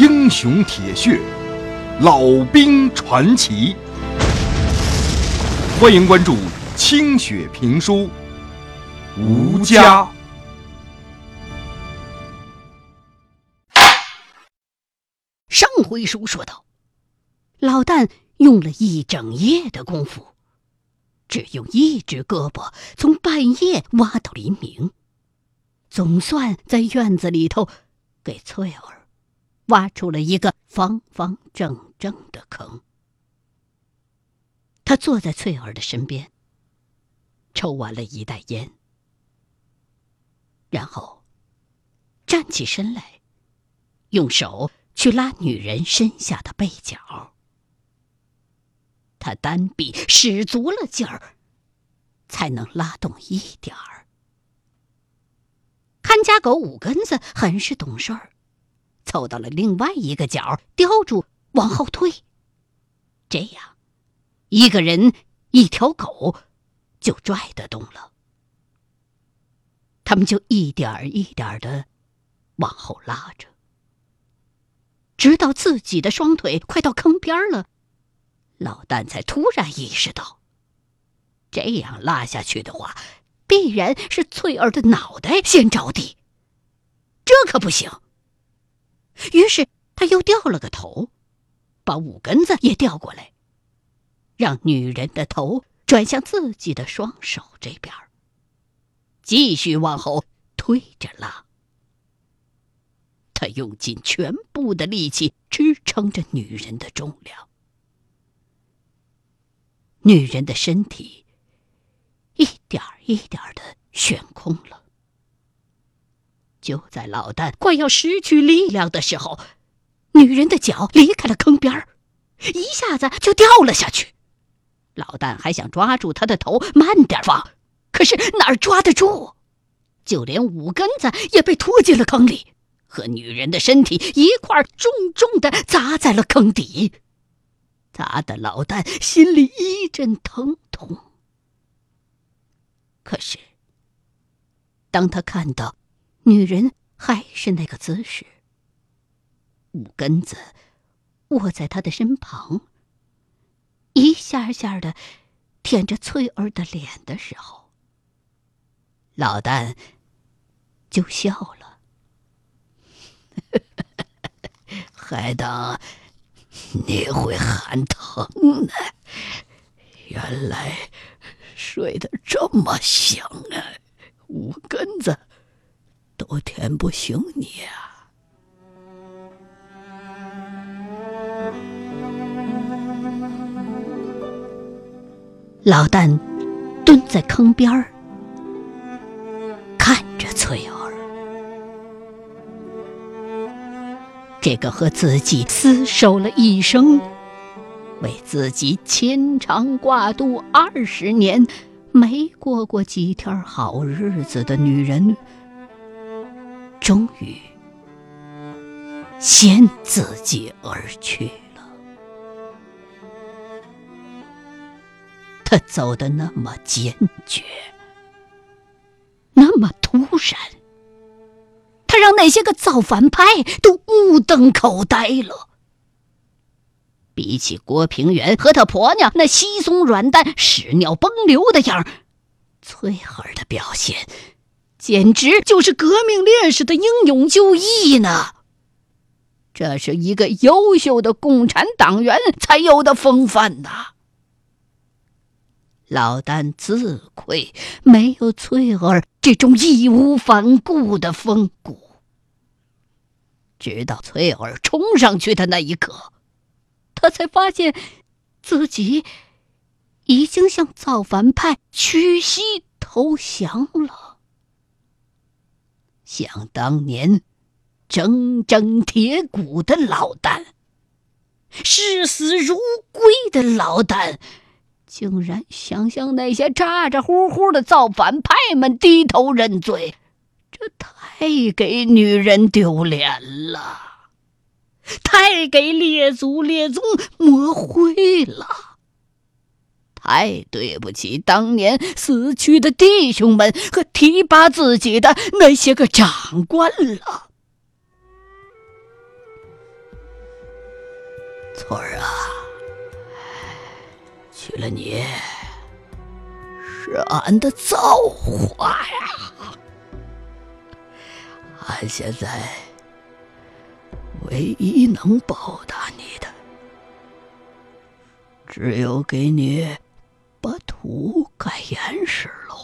英雄铁血，老兵传奇。欢迎关注清雪评书《吴家》。上回书说到，老旦用了一整夜的功夫，只用一只胳膊从半夜挖到黎明，总算在院子里头给翠儿挖出了一个方方正正的坑。他坐在翠儿的身边，抽完了一袋烟，然后站起身来，用手。去拉女人身下的被角，他单臂使足了劲儿，才能拉动一点儿。看家狗五根子很是懂事儿，凑到了另外一个角，叼住往后退。这样，一个人一条狗就拽得动了。他们就一点儿一点儿的往后拉着。直到自己的双腿快到坑边了，老旦才突然意识到，这样拉下去的话，必然是翠儿的脑袋先着地，这可不行。于是他又掉了个头，把五根子也调过来，让女人的头转向自己的双手这边，继续往后推着拉。他用尽全部的力气支撑着女人的重量，女人的身体一点一点的悬空了。就在老旦快要失去力量的时候，女人的脚离开了坑边儿一下子就掉了下去。老旦还想抓住她的头，慢点放，可是哪儿抓得住？就连五根子也被拖进了坑里。和女人的身体一块重重的砸在了坑底，砸的老旦心里一阵疼痛。可是，当他看到女人还是那个姿势，五根子卧在他的身旁，一下下的舔着翠儿的脸的时候，老旦就笑了。还当你会喊疼呢？原来睡得这么香啊！五根子都舔不醒你啊！老旦蹲在坑边儿，看着翠儿。这个和自己厮守了一生，为自己牵肠挂肚二十年，没过过几天好日子的女人，终于先自己而去了。他走的那么坚决，那么突然。他让那些个造反派都目瞪口呆了。比起郭平原和他婆娘那稀松软蛋、屎尿崩流的样翠儿的表现简直就是革命烈士的英勇就义呢。这是一个优秀的共产党员才有的风范呐。老旦自愧没有翠儿这种义无反顾的风骨。直到翠儿冲上去的那一刻，他才发现自己已经向造反派屈膝投降了。想当年，铮铮铁骨的老旦，视死如归的老旦，竟然想向那些咋咋呼呼的造反派们低头认罪。这太给女人丢脸了，太给列祖列宗抹灰了，太对不起当年死去的弟兄们和提拔自己的那些个长官了。翠儿啊，娶了你是俺的造化呀！俺现在唯一能报答你的，只有给你把土盖严实喽。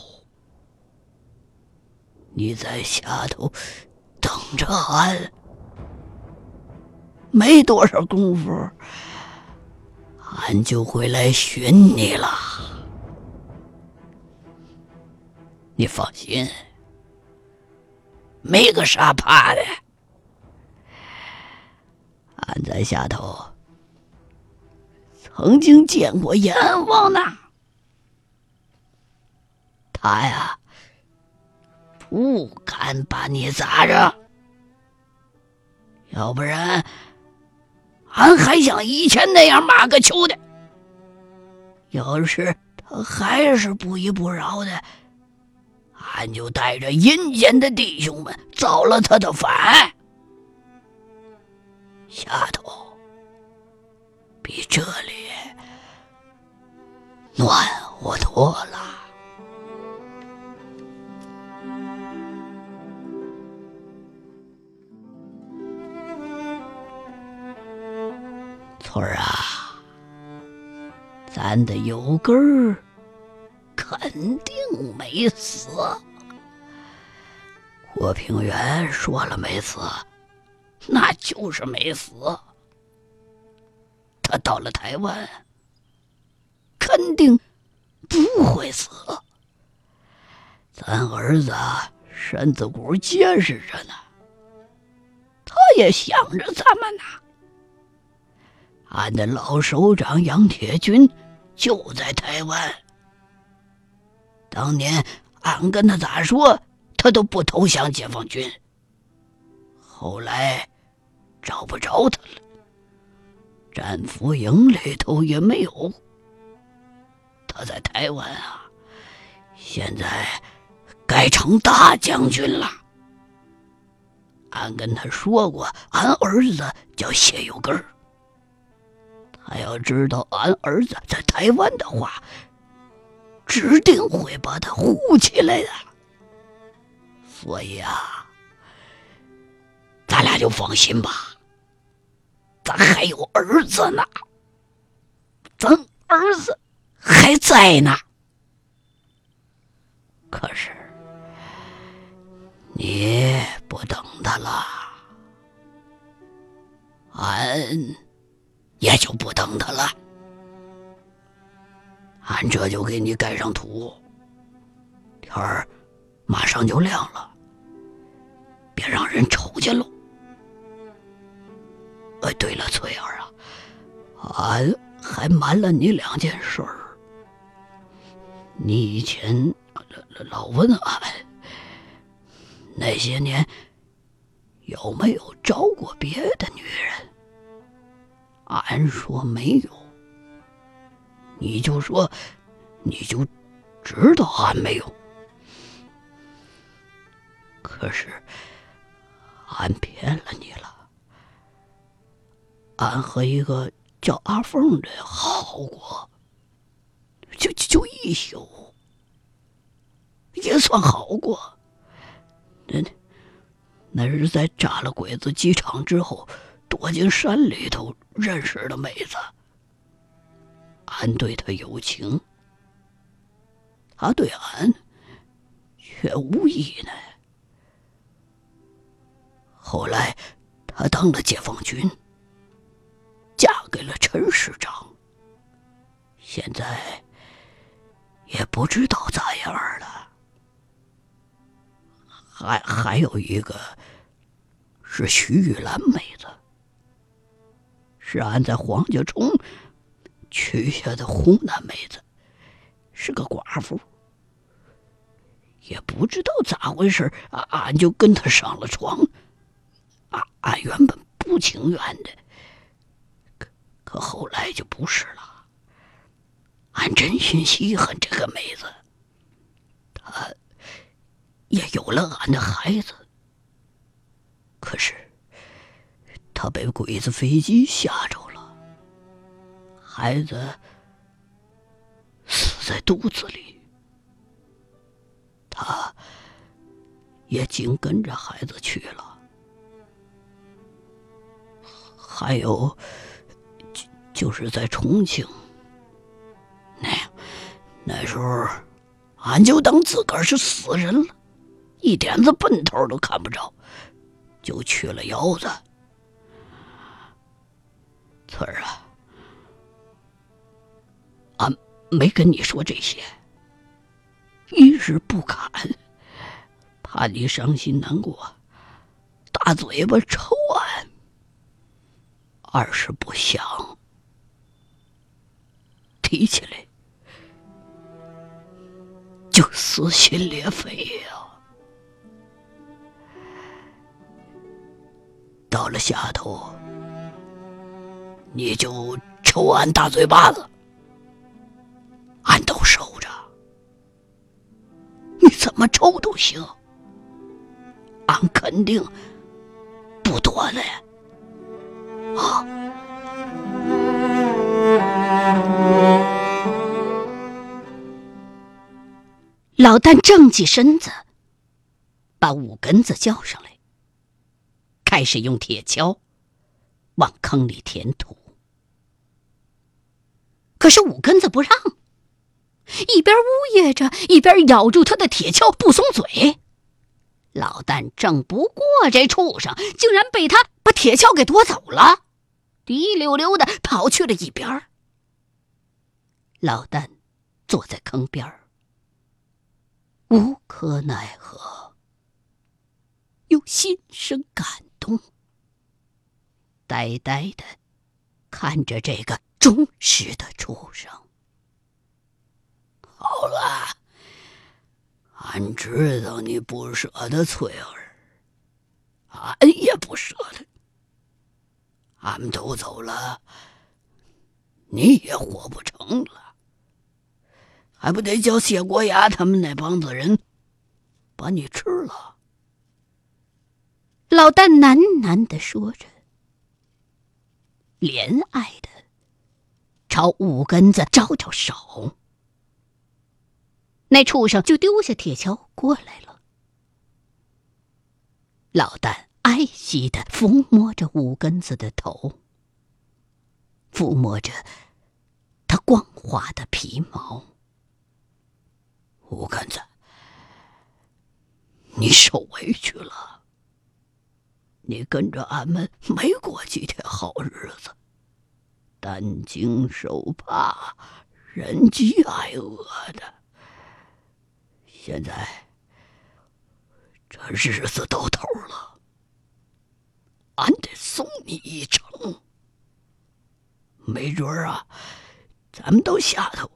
你在下头等着俺。没多少功夫，俺就会来寻你了。你放心，没个啥怕的。俺在下头曾经见过阎王呢，他呀不敢把你砸着，要不然。俺还像以前那样骂个球的。要是他还是不依不饶的，俺就带着阴间的弟兄们造了他的反。下头比这里暖和多了。翠儿啊，咱的有根儿肯定没死。郭平原说了没死，那就是没死。他到了台湾，肯定不会死。咱儿子身子骨结实着呢，他也想着咱们呢。俺的老首长杨铁军就在台湾。当年俺跟他咋说，他都不投降解放军。后来找不着他了，战俘营里头也没有。他在台湾啊，现在改成大将军了。俺跟他说过，俺儿子叫谢有根儿。他要知道俺儿子在台湾的话，指定会把他护起来的。所以啊，咱俩就放心吧，咱还有儿子呢，咱儿子还在呢。可是你不等他了，俺。也就不等他了，俺这就给你盖上土。天儿马上就亮了，别让人瞅见喽。哎，对了，翠儿啊，俺还瞒了你两件事儿。你以前老问俺，那些年有没有招过别的女人？俺说没有，你就说，你就知道俺没有。可是，俺骗了你了。俺和一个叫阿凤的好过，就就一宿，也算好过。那那是在炸了鬼子机场之后。躲进山里头认识的妹子，俺对她有情，她对俺却无意呢。后来她当了解放军，嫁给了陈师长，现在也不知道咋样了。还还有一个是徐玉兰妹子。是俺在黄家冲娶下的湖南妹子，是个寡妇，也不知道咋回事，俺俺就跟她上了床。俺俺原本不情愿的，可可后来就不是了。俺真心稀罕这个妹子，她也有了俺的孩子，可是。他被鬼子飞机吓着了，孩子死在肚子里，他也紧跟着孩子去了。还有，就就是在重庆，那那时候，俺就当自个儿是死人了，一点子奔头都看不着，就去了窑子。翠儿啊。俺没跟你说这些，一是不敢，怕你伤心难过，大嘴巴抽俺；二是不想提起来就撕心裂肺呀。到了下头，你就抽俺大嘴巴子。俺都受着，你怎么抽都行，俺肯定不躲的啊！老旦正起身子，把五根子叫上来，开始用铁锹往坑里填土。可是五根子不让。一边呜咽着，一边咬住他的铁锹不松嘴。老旦挣不过这畜生，竟然被他把铁锹给夺走了，滴溜溜的跑去了一边。老旦坐在坑边无可奈何，又心生感动，呆呆的看着这个忠实的畜生。好了，俺知道你不舍得翠儿，俺也不舍得。俺们都走了，你也活不成了，还不得叫谢国牙他们那帮子人把你吃了？老旦喃喃的说着，怜爱的朝五根子招招手。那畜生就丢下铁锹过来了。老旦爱惜的抚摸着五根子的头，抚摸着他光滑的皮毛。五根子，你受委屈了。你跟着俺们没过几天好日子，担惊受怕，忍饥挨饿的。现在这日子到头了，俺得送你一程。没准儿啊，咱们到下头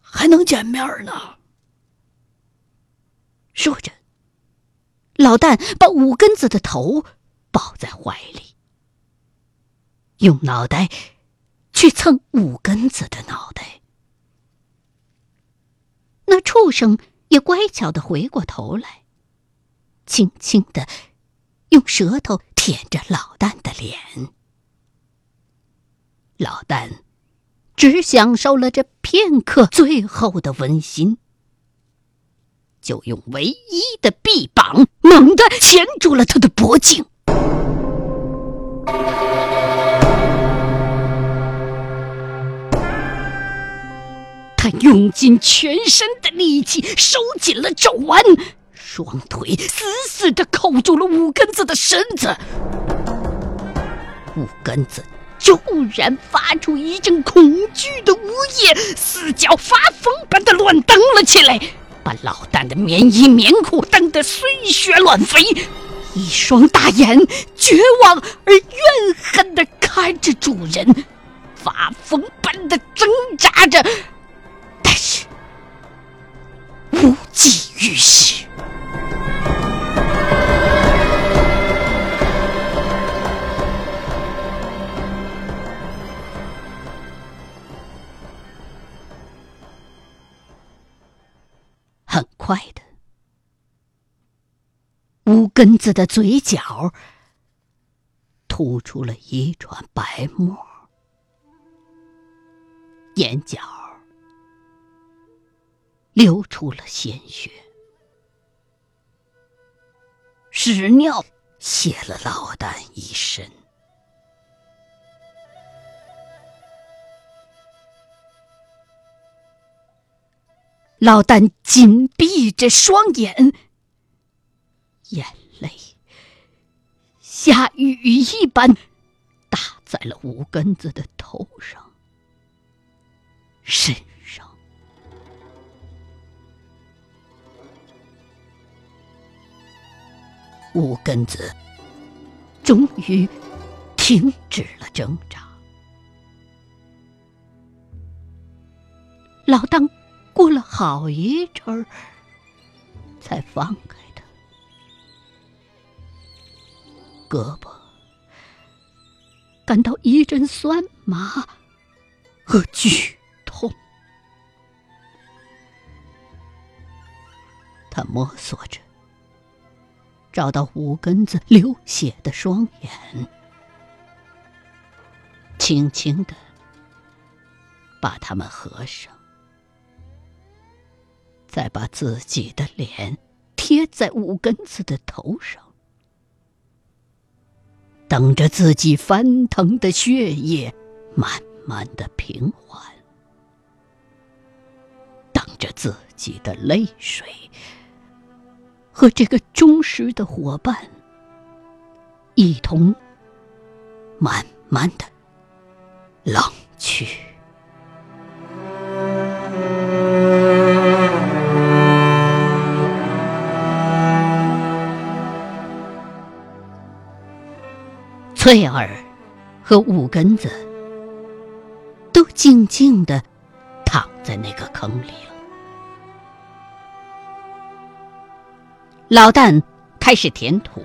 还能见面呢。说着，老旦把五根子的头抱在怀里，用脑袋去蹭五根子的脑袋。那畜生。也乖巧的回过头来，轻轻的用舌头舔着老旦的脸。老旦只享受了这片刻最后的温馨，就用唯一的臂膀猛地钳住了他的脖颈。他用尽全身的力气，收紧了肘弯，双腿死死的扣住了五根子的身子。五根子骤然发出一阵恐惧的呜咽，四脚发疯般的乱蹬了起来，把老旦的棉衣棉裤蹬得碎屑乱飞。一双大眼绝望而怨恨的看着主人，发疯般的挣扎着。无济于事。很快的，五根子的嘴角吐出了一串白沫，眼角流出了鲜血，屎尿泄了老旦一身。老旦紧闭着双眼，眼泪下雨一般打在了五根子的头上、身五根子终于停止了挣扎，老当。过了好一阵儿，才放开他。胳膊感到一阵酸麻和剧痛，他摸索着找到五根子流血的双眼，轻轻的把它们合上。再把自己的脸贴在五根子的头上，等着自己翻腾的血液慢慢的平缓，等着自己的泪水和这个忠实的伙伴一同慢慢的冷去。翠儿和五根子都静静的躺在那个坑里了。老旦开始填土，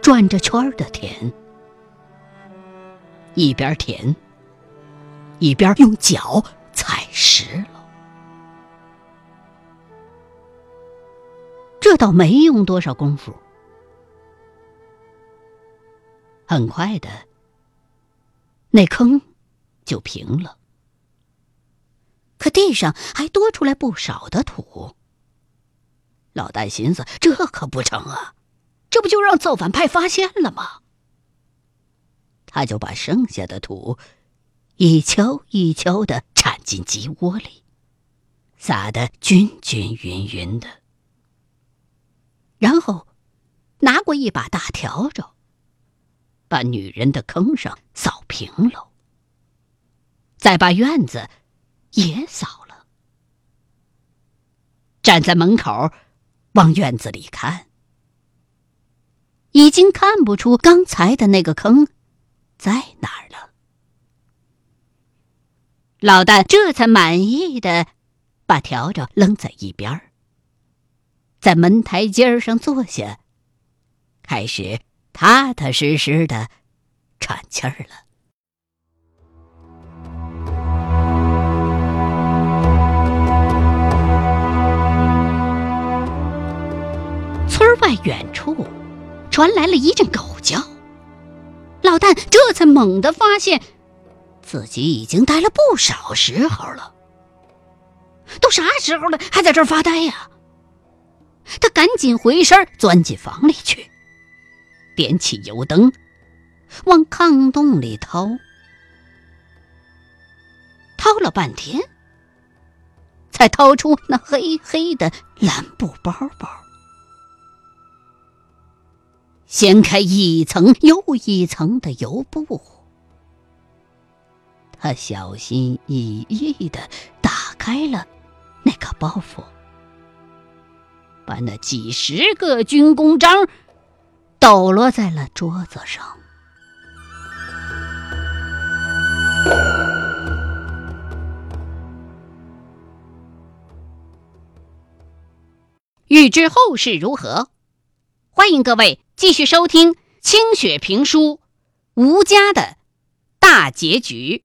转着圈的填，一边填一边用脚踩实了。这倒没用多少功夫。很快的，那坑就平了，可地上还多出来不少的土。老旦寻思：这可不成啊，这不就让造反派发现了吗？他就把剩下的土一锹一锹的铲进鸡窝里，撒得均均匀匀的，然后拿过一把大笤帚。把女人的坑上扫平了，再把院子也扫了。站在门口，往院子里看，已经看不出刚才的那个坑在哪儿了。老旦这才满意的把笤帚扔在一边儿在门台阶上坐下，开始。踏踏实实的喘气儿了。处传来了一阵狗叫，老旦这才猛地发现自己已经待了不少时候了。都啥时候了，还在这儿发呆呀？他赶紧回身钻进房里去。点起油灯，往炕洞里掏，掏了半天，才掏出那黑黑的蓝布包包。掀开一层又一层的油布，他小心翼翼的打开了那个包袱，把那几十个军功章。抖落在了桌子上。欲知后事如何，欢迎各位继续收听《清雪评书·吴家的大结局》。